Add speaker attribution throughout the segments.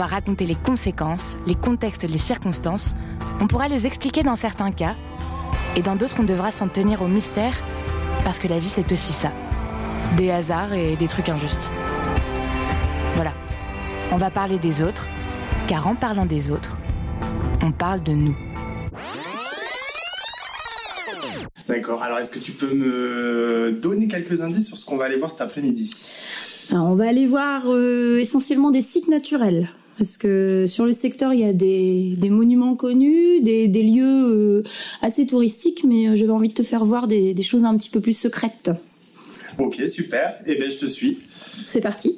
Speaker 1: va raconter les conséquences, les contextes, les circonstances. On pourra les expliquer dans certains cas, et dans d'autres on devra s'en tenir au mystère, parce que la vie c'est aussi ça. Des hasards et des trucs injustes. Voilà. On va parler des autres, car en parlant des autres, on parle de nous.
Speaker 2: D'accord. Alors, est-ce que tu peux me donner quelques indices sur ce qu'on va aller voir cet après-midi?
Speaker 3: Alors, on va aller voir euh, essentiellement des sites naturels. Parce que sur le secteur, il y a des, des monuments connus, des, des lieux euh, assez touristiques, mais euh, j'avais envie de te faire voir des, des choses un petit peu plus secrètes.
Speaker 2: Ok, super. Eh bien, je te suis.
Speaker 3: C'est parti.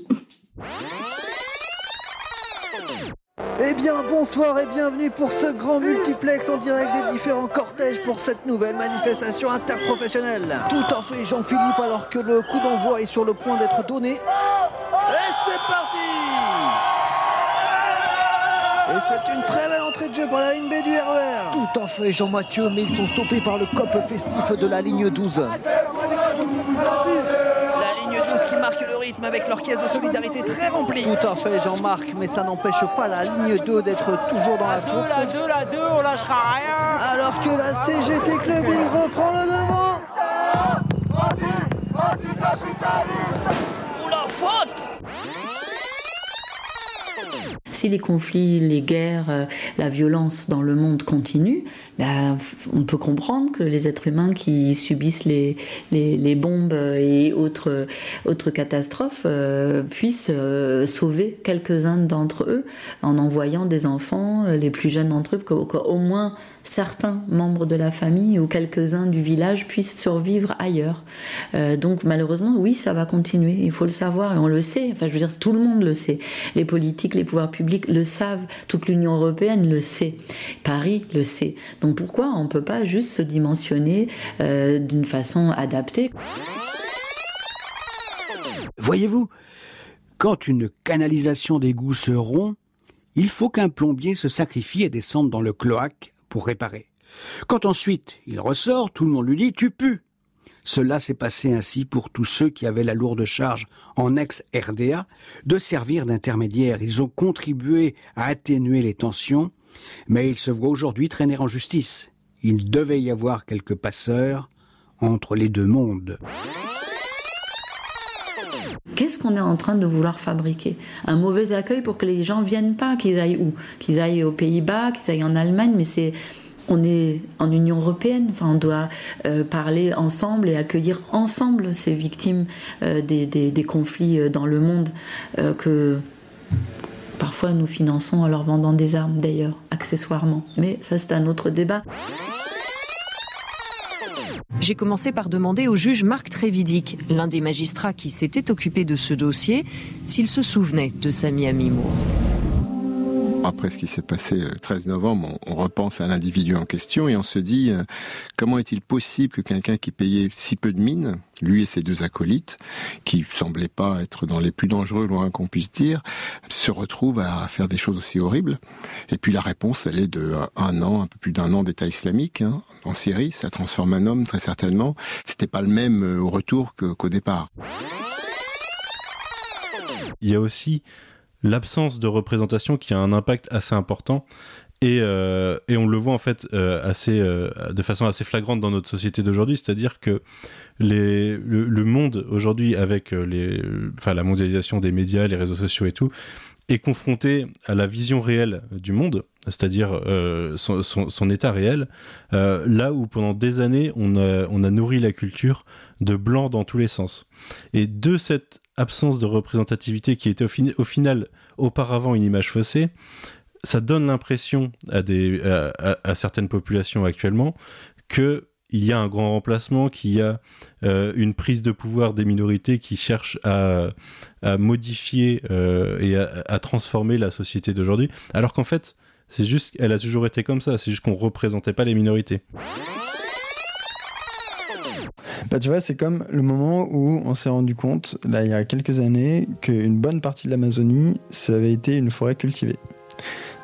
Speaker 4: Eh bien, bonsoir et bienvenue pour ce grand multiplex en direct des différents cortèges pour cette nouvelle manifestation interprofessionnelle. Tout en fait, Jean-Philippe, alors que le coup d'envoi est sur le point d'être donné. Et c'est parti Et c'est une très belle entrée de jeu par la ligne B du RER. Tout en fait, Jean-Mathieu, mais ils sont stoppés par le COP festif de la ligne 12. Rythme avec leur caisse de solidarité très remplie. Tout à fait, Jean-Marc, mais ça n'empêche pas la ligne 2 d'être toujours dans la course.
Speaker 5: La 2, la 2, on lâchera rien.
Speaker 4: Alors que la CGT Clubbing reprend le devant. Ou la faute
Speaker 6: Si les conflits, les guerres, euh, la violence dans le monde continuent, ben, on peut comprendre que les êtres humains qui subissent les, les, bombes et autres, autres catastrophes euh, puissent euh, sauver quelques-uns d'entre eux en envoyant des enfants, euh, les plus jeunes d'entre eux, qu'au moins certains membres de la famille ou quelques-uns du village puissent survivre ailleurs. Donc malheureusement, oui, ça va continuer. Il faut le savoir et on le sait. Enfin, je veux dire, tout le monde le sait. Les politiques, les pouvoirs publics le savent. Toute l'Union européenne le sait. Paris le sait. Donc pourquoi on peut pas juste se dimensionner euh, d'une façon adaptée?
Speaker 7: Voyez-vous, quand une canalisation d'égout se rompt, il faut qu'un plombier se sacrifie et descende dans le cloaque pour réparer. Quand ensuite il ressort, tout le monde lui dit Tu pues. Cela s'est passé ainsi pour tous ceux qui avaient la lourde charge en ex-RDA de servir d'intermédiaire. Ils ont contribué à atténuer les tensions, mais ils se voient aujourd'hui traîner en justice. Il devait y avoir quelques passeurs entre les deux mondes.
Speaker 6: Qu'est-ce qu'on est en train de vouloir fabriquer? Un mauvais accueil pour que les gens viennent pas, qu'ils aillent où? Qu'ils aillent aux Pays-Bas, qu'ils aillent en Allemagne, mais c'est on est en Union européenne, enfin, on doit euh, parler ensemble et accueillir ensemble ces victimes euh, des, conflits euh, dans le monde que parfois nous finançons en leur vendant des armes d'ailleurs, accessoirement. Mais ça c'est un autre débat.
Speaker 8: J'ai commencé par demander au juge Marc Trévidic, l'un des magistrats qui s'était occupé de ce dossier, s'il se souvenait de Sami Amimour.
Speaker 9: Après ce qui s'est passé le 13 novembre, on, repense à l'individu en question et on se dit euh, comment est-il possible que quelqu'un qui payait si peu de mines, lui et ses deux acolytes, qui semblaient pas être dans les plus dangereux, loin qu'on puisse dire, se retrouve à faire des choses aussi horribles? Et puis la réponse, elle est de un an, un peu plus d'un an d'État islamique hein, en Syrie. Ça transforme un homme très certainement. C'était pas le même au retour qu'au départ.
Speaker 10: Il y a aussi l'absence de représentation qui a un impact assez important et, euh, et on le voit en fait euh, assez, euh, de façon assez flagrante dans notre société d'aujourd'hui, c'est-à-dire que les, le, monde aujourd'hui avec les, enfin, la mondialisation des médias, les réseaux sociaux et tout, est confronté à la vision réelle du monde, c'est-à-dire son, état réel, là où pendant des années on a, on a nourri la culture de blanc dans tous les sens. Et de cette absence de représentativité qui était au, fin au final auparavant une image faussée, ça donne l'impression à, certaines populations actuellement que il y a un grand remplacement, qu'il y a euh, une prise de pouvoir des minorités qui cherchent à, à modifier euh, et à, à, transformer la société d'aujourd'hui, alors qu'en fait, c'est juste, elle a toujours été comme ça, c'est juste qu'on représentait pas les minorités.
Speaker 11: Bah, tu vois, c'est comme le moment où on s'est rendu compte, là, il y a quelques années, qu'une bonne partie de l'Amazonie, ça avait été une forêt cultivée.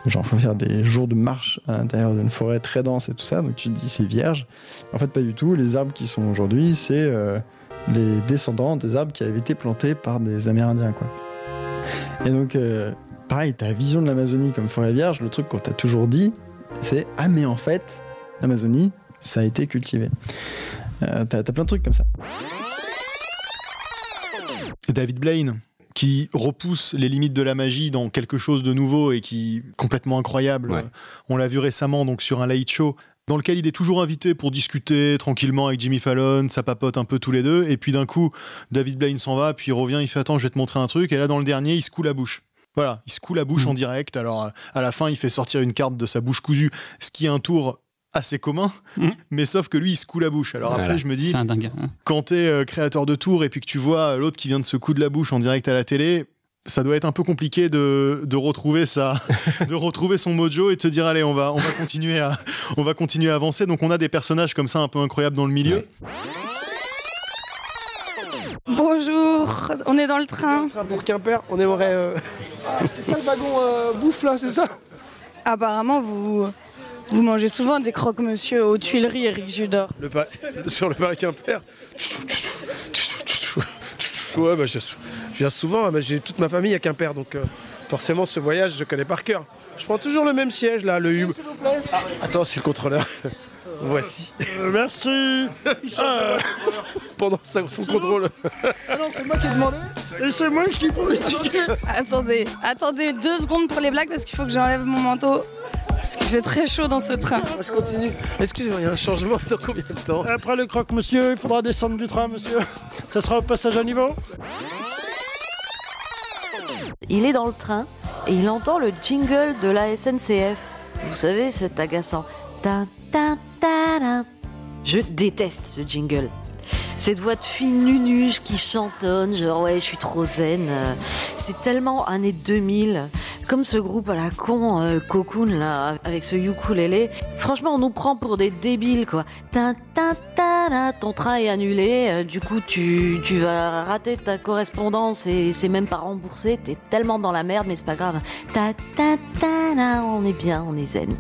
Speaker 11: Genre, faut faire des jours de marche à l'intérieur d'une forêt très dense et tout ça, donc tu te dis c'est vierge. En fait, pas du tout. Les arbres qui sont aujourd'hui, c'est euh, les descendants des arbres qui avaient été plantés par des Amérindiens, quoi. Et donc, euh, pareil, ta vision de l'Amazonie comme forêt vierge, le truc qu'on t'a toujours dit, c'est ah mais en fait, l'Amazonie, ça a été cultivé. Euh, t'as, t'as plein de trucs comme ça.
Speaker 12: David Blaine qui repousse les limites de la magie dans quelque chose de nouveau et qui est complètement incroyable.
Speaker 9: Ouais.
Speaker 12: On l'a vu récemment donc sur un late show dans lequel il est toujours invité pour discuter tranquillement avec Jimmy Fallon, ça papote un peu tous les deux, et puis d'un coup, David Blaine s'en va, puis il revient, il fait attends, je vais te montrer un truc, et là dans le dernier, il se coule la bouche. Voilà, il se coule la bouche en direct. Alors euh, à la fin, il fait sortir une carte de sa bouche cousue, ce qui est un tour assez commun, mais sauf que lui, il se coule la bouche. Alors après, je me dis,
Speaker 13: C'est un dingue. hein.
Speaker 12: quand t'es euh, créateur de tours et puis que tu vois l'autre qui vient de se coudre la bouche en direct à la télé, ça doit être un peu compliqué de, de retrouver ça, de retrouver son mojo et de se dire allez on va on va continuer à on va continuer à avancer. Donc on a des personnages comme ça un peu incroyables dans le milieu.
Speaker 14: Bonjour, on est dans le train.
Speaker 15: Pour Quimper, on aimerait. euh, c'est ça le wagon euh, bouffe là, c'est ça?
Speaker 14: Apparemment, vous, vous mangez souvent des croque-monsieur aux Tuileries, Eric Judor.
Speaker 15: le pa- Sur le Paris Quimper. Ouais, bah, je, je viens souvent, hein, bah, j'ai toute ma famille à Quimper, donc euh, forcément ce voyage je connais par cœur. Je prends toujours le même siège là, le Hub. Ah, attends, c'est le contrôleur. Voici.
Speaker 16: merci.
Speaker 15: Euh, Pendant sa- son contrôle.
Speaker 16: Ah non, c'est moi qui ai demandé. Et c'est moi qui prends les tickets.
Speaker 14: Attendez, attendez deux secondes pour les blagues parce qu'il faut que j'enlève mon manteau. Parce qu'il fait très chaud dans ce train.
Speaker 15: Je continue. Excusez-moi, il y a un changement dans combien de temps
Speaker 16: Après le croque-monsieur, il faudra descendre du train, monsieur. Ça sera au passage à niveau
Speaker 17: Il est dans le train et il entend le jingle de la SNCF. Vous savez, cet agaçant. Je déteste ce jingle. Cette voix de fille nunuche qui chantonne, genre ouais, je suis trop zen. C'est tellement années 2000. Comme ce groupe à la con, euh, Cocoon, là, avec ce ukulélé. Franchement, on nous prend pour des débiles, quoi. Ta, ta, ta, ta, ton train est annulé, euh, du coup, tu, tu vas rater ta correspondance et c'est même pas remboursé. T'es tellement dans la merde, mais c'est pas grave. Ta, ta, ta, ta, on est bien, on est zen.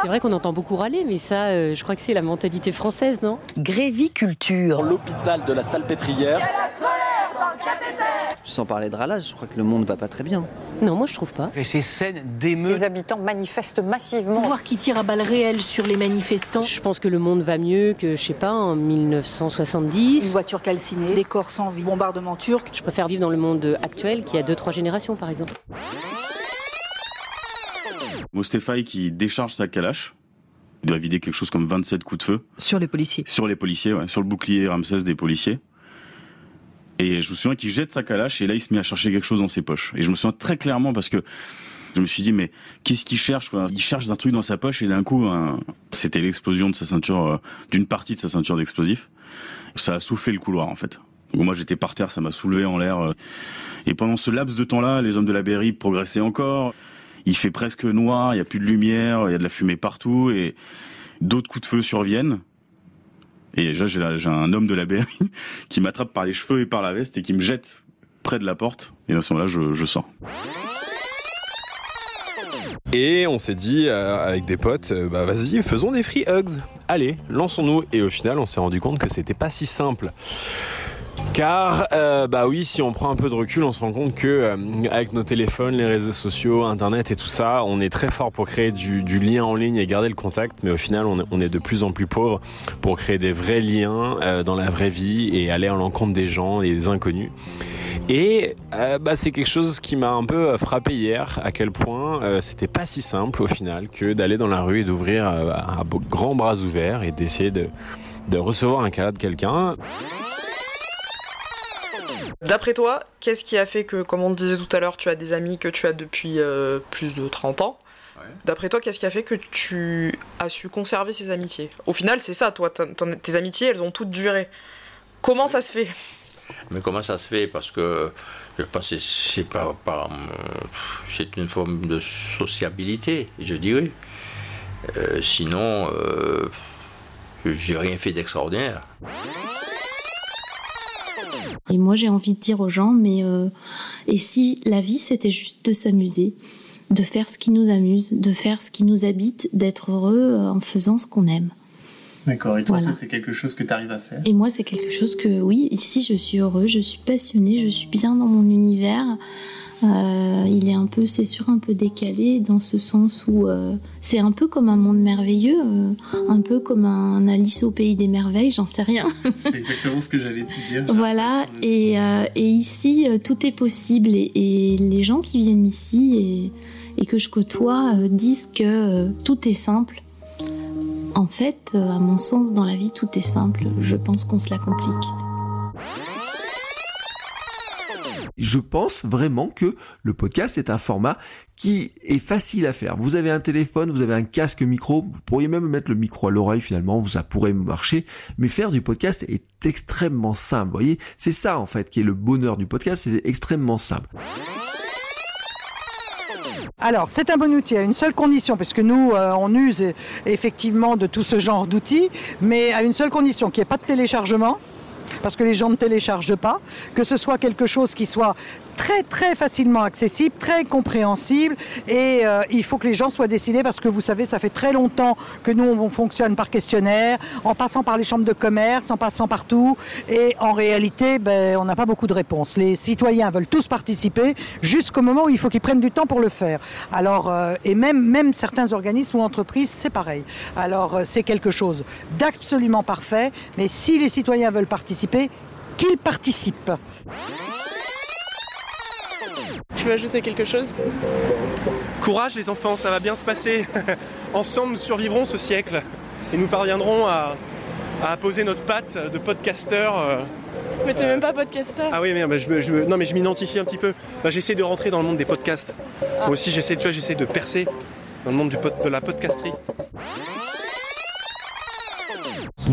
Speaker 18: C'est vrai qu'on entend beaucoup râler, mais ça, euh, je crois que c'est la mentalité française, non?
Speaker 19: Gréviculture. L'hôpital de la Salpêtrière.
Speaker 4: Sans parler de râlage, je crois que le monde va pas très bien.
Speaker 18: Non, moi je trouve pas.
Speaker 19: Et ces scènes d'émeutes.
Speaker 20: Les habitants manifestent massivement.
Speaker 18: Voir qui tire à balles réelles sur les manifestants. Je pense que le monde va mieux que, je sais pas, en 1970.
Speaker 20: Une voiture calcinée, des corps sans vie, bombardement turc.
Speaker 18: Je préfère vivre dans le monde actuel qui a deux, trois générations, par exemple.
Speaker 21: Mostefai qui décharge sa calache. Il doit vider quelque chose comme 27 coups de feu.
Speaker 8: Sur les policiers.
Speaker 21: Sur les policiers, ouais. Sur le bouclier Ramsès des policiers. Et je me souviens qu'il jette sa calache et là il se met à chercher quelque chose dans ses poches. Et je me souviens très clairement parce que je me suis dit mais qu'est-ce qu'il cherche quoi? Il cherche un truc dans sa poche et d'un coup un- c'était l'explosion de sa ceinture, euh, d'une partie de sa ceinture d'explosifs. Ça a soufflé le couloir en fait. Donc moi j'étais par terre, ça m'a soulevé en l'air. euh. Et pendant ce laps de temps-là, les hommes de la Berry progressaient encore. Il fait presque noir, il y a plus de lumière, il y a de la fumée partout et d'autres coups de feu surviennent. Et déjà, j'ai un homme de la BRI qui m'attrape par les cheveux et par la veste et qui me jette près de la porte. Et à ce moment-là, je, je sors.
Speaker 22: Et on s'est dit euh, avec des potes, euh, bah vas-y, faisons des free hugs. Allez, lançons-nous. Et au final, on s'est rendu compte que c'était pas si simple. Car, euh, bah oui, si on prend un peu de recul, on se rend compte que euh, avec nos téléphones, les réseaux sociaux, Internet et tout ça, on est très fort pour créer du, du lien en ligne et garder le contact, mais au final, on est, on est de plus en plus pauvre pour créer des vrais liens euh, dans la vraie vie et aller à l'encontre des gens et des inconnus. Et euh, bah, c'est quelque chose qui m'a un peu frappé hier, à quel point euh, c'était pas si simple au final que d'aller dans la rue et d'ouvrir euh, à grands bras ouverts et d'essayer de, de recevoir un câlin de quelqu'un.
Speaker 23: D'après toi, qu'est-ce qui a fait que, comme on te disait tout à l'heure, tu as des amis que tu as depuis euh, plus de 30 ans D'après toi, qu'est-ce qui a fait que tu as su conserver ces amitiés? Au final, c'est ça, toi, tes amitiés, elles ont toutes duré. Comment ça se fait?
Speaker 24: Mais comment ça se fait? Parce que je pense que c'est par, par, euh, c'est une forme de sociabilité, je dirais. Euh, sinon, euh, j'ai rien fait d'extraordinaire.
Speaker 3: Et moi, j'ai envie de dire aux gens, mais euh, et si la vie, c'était juste de s'amuser, de faire ce qui nous amuse, de faire ce qui nous habite, d'être heureux euh, en faisant ce qu'on aime.
Speaker 25: D'accord, et toi,
Speaker 3: Voilà.
Speaker 25: ça, c'est quelque chose que tu arrives à faire?
Speaker 3: Et moi, c'est quelque chose que, oui, ici, je suis heureuse, je suis passionnée, je suis bien dans mon univers. Euh, il est un peu, c'est sûr, un peu décalé dans ce sens où euh, c'est un peu comme un monde merveilleux, euh, un peu comme un Alice au pays des merveilles, j'en sais rien.
Speaker 25: C'est exactement ce que j'allais te dire.
Speaker 3: Voilà, et, et ici, tout est possible. Et, et les gens qui viennent ici et, et que je côtoie disent que tout est simple. En fait, à mon sens, dans la vie, tout est simple. Je pense qu'on se la complique.
Speaker 9: Je pense vraiment que le podcast est un format qui est facile à faire. Vous avez un téléphone, vous avez un casque micro, vous pourriez même mettre le micro à l'oreille finalement, ça pourrait marcher, mais faire du podcast est extrêmement simple. Vous voyez, c'est ça en fait qui est le bonheur du podcast, c'est extrêmement simple.
Speaker 26: Alors, c'est un bon outil à une seule condition, parce que nous, euh, on use euh, effectivement de tout ce genre d'outils, mais à une seule condition, qu'il n'y pas de téléchargement, parce que les gens ne téléchargent pas, que ce soit quelque chose qui soit très très facilement accessible, très compréhensible, et euh, il faut que les gens soient décidés, parce que vous savez, ça fait très longtemps que nous, on fonctionne par questionnaire, en passant par les chambres de commerce, en passant partout, et en réalité, ben, on n'a pas beaucoup de réponses. Les citoyens veulent tous participer, jusqu'au moment où il faut qu'ils prennent du temps pour le faire. Alors, euh, et même, même certains organismes ou entreprises, c'est pareil. Alors, euh, c'est quelque chose d'absolument parfait, mais si les citoyens veulent participer, qu'ils participent.
Speaker 23: Tu veux ajouter quelque chose?
Speaker 15: Courage les enfants, ça va bien se passer. Ensemble, nous survivrons ce siècle et nous parviendrons à, à poser notre patte de podcasteur. euh.
Speaker 23: Mais t'es même pas podcasteur.
Speaker 15: Ah oui, mais, mais je, me- je me- non, mais je m'identifie un petit peu. Bah, j'essaie de rentrer dans le monde des podcasts. Moi aussi, j'essaie, tu vois, j'essaie de percer dans le monde du pod- de la podcasterie.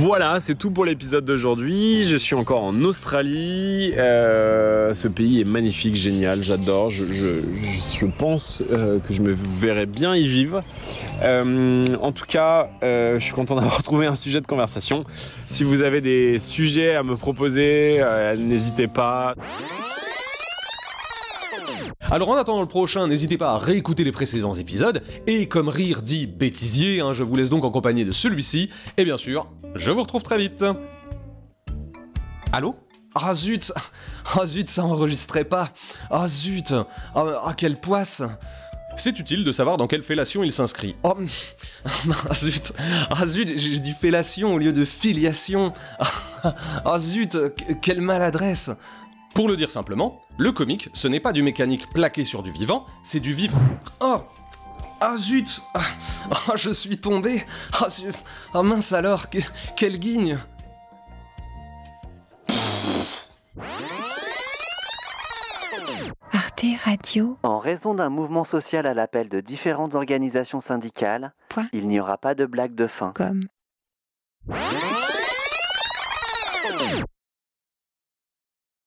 Speaker 22: Voilà, c'est tout pour l'épisode d'aujourd'hui. Je suis encore en Australie. Euh, ce pays est magnifique, génial, j'adore. Je, pense euh, que je me verrai bien y vivre. Euh, en tout cas, je suis content d'avoir trouvé un sujet de conversation. Si vous avez des sujets à me proposer, n'hésitez pas.
Speaker 27: Alors en attendant le prochain, n'hésitez pas à réécouter les précédents épisodes, et comme rire dit bêtisier, hein, je vous laisse donc en compagnie de celui-ci, et bien sûr, je vous retrouve très vite. Allô? Ah zut Ah zut, ça enregistrait pas Ah zut Ah ah, quelle poisse c'est utile de savoir dans quelle fellation il s'inscrit. Oh, ah zut, ah zut, j'ai dit fellation au lieu de filiation. Ah zut, que- quelle maladresse. Pour le dire simplement, le comique, ce n'est pas du mécanique plaqué sur du vivant, c'est du vivant. Oh Ah zut ah, ah, je suis tombé Ah Ah mince alors, que- quelle guigne
Speaker 20: Arte Radio.
Speaker 4: En raison d'un mouvement social à l'appel de différentes organisations syndicales, il n'y aura pas de blague de fin.
Speaker 20: Comme.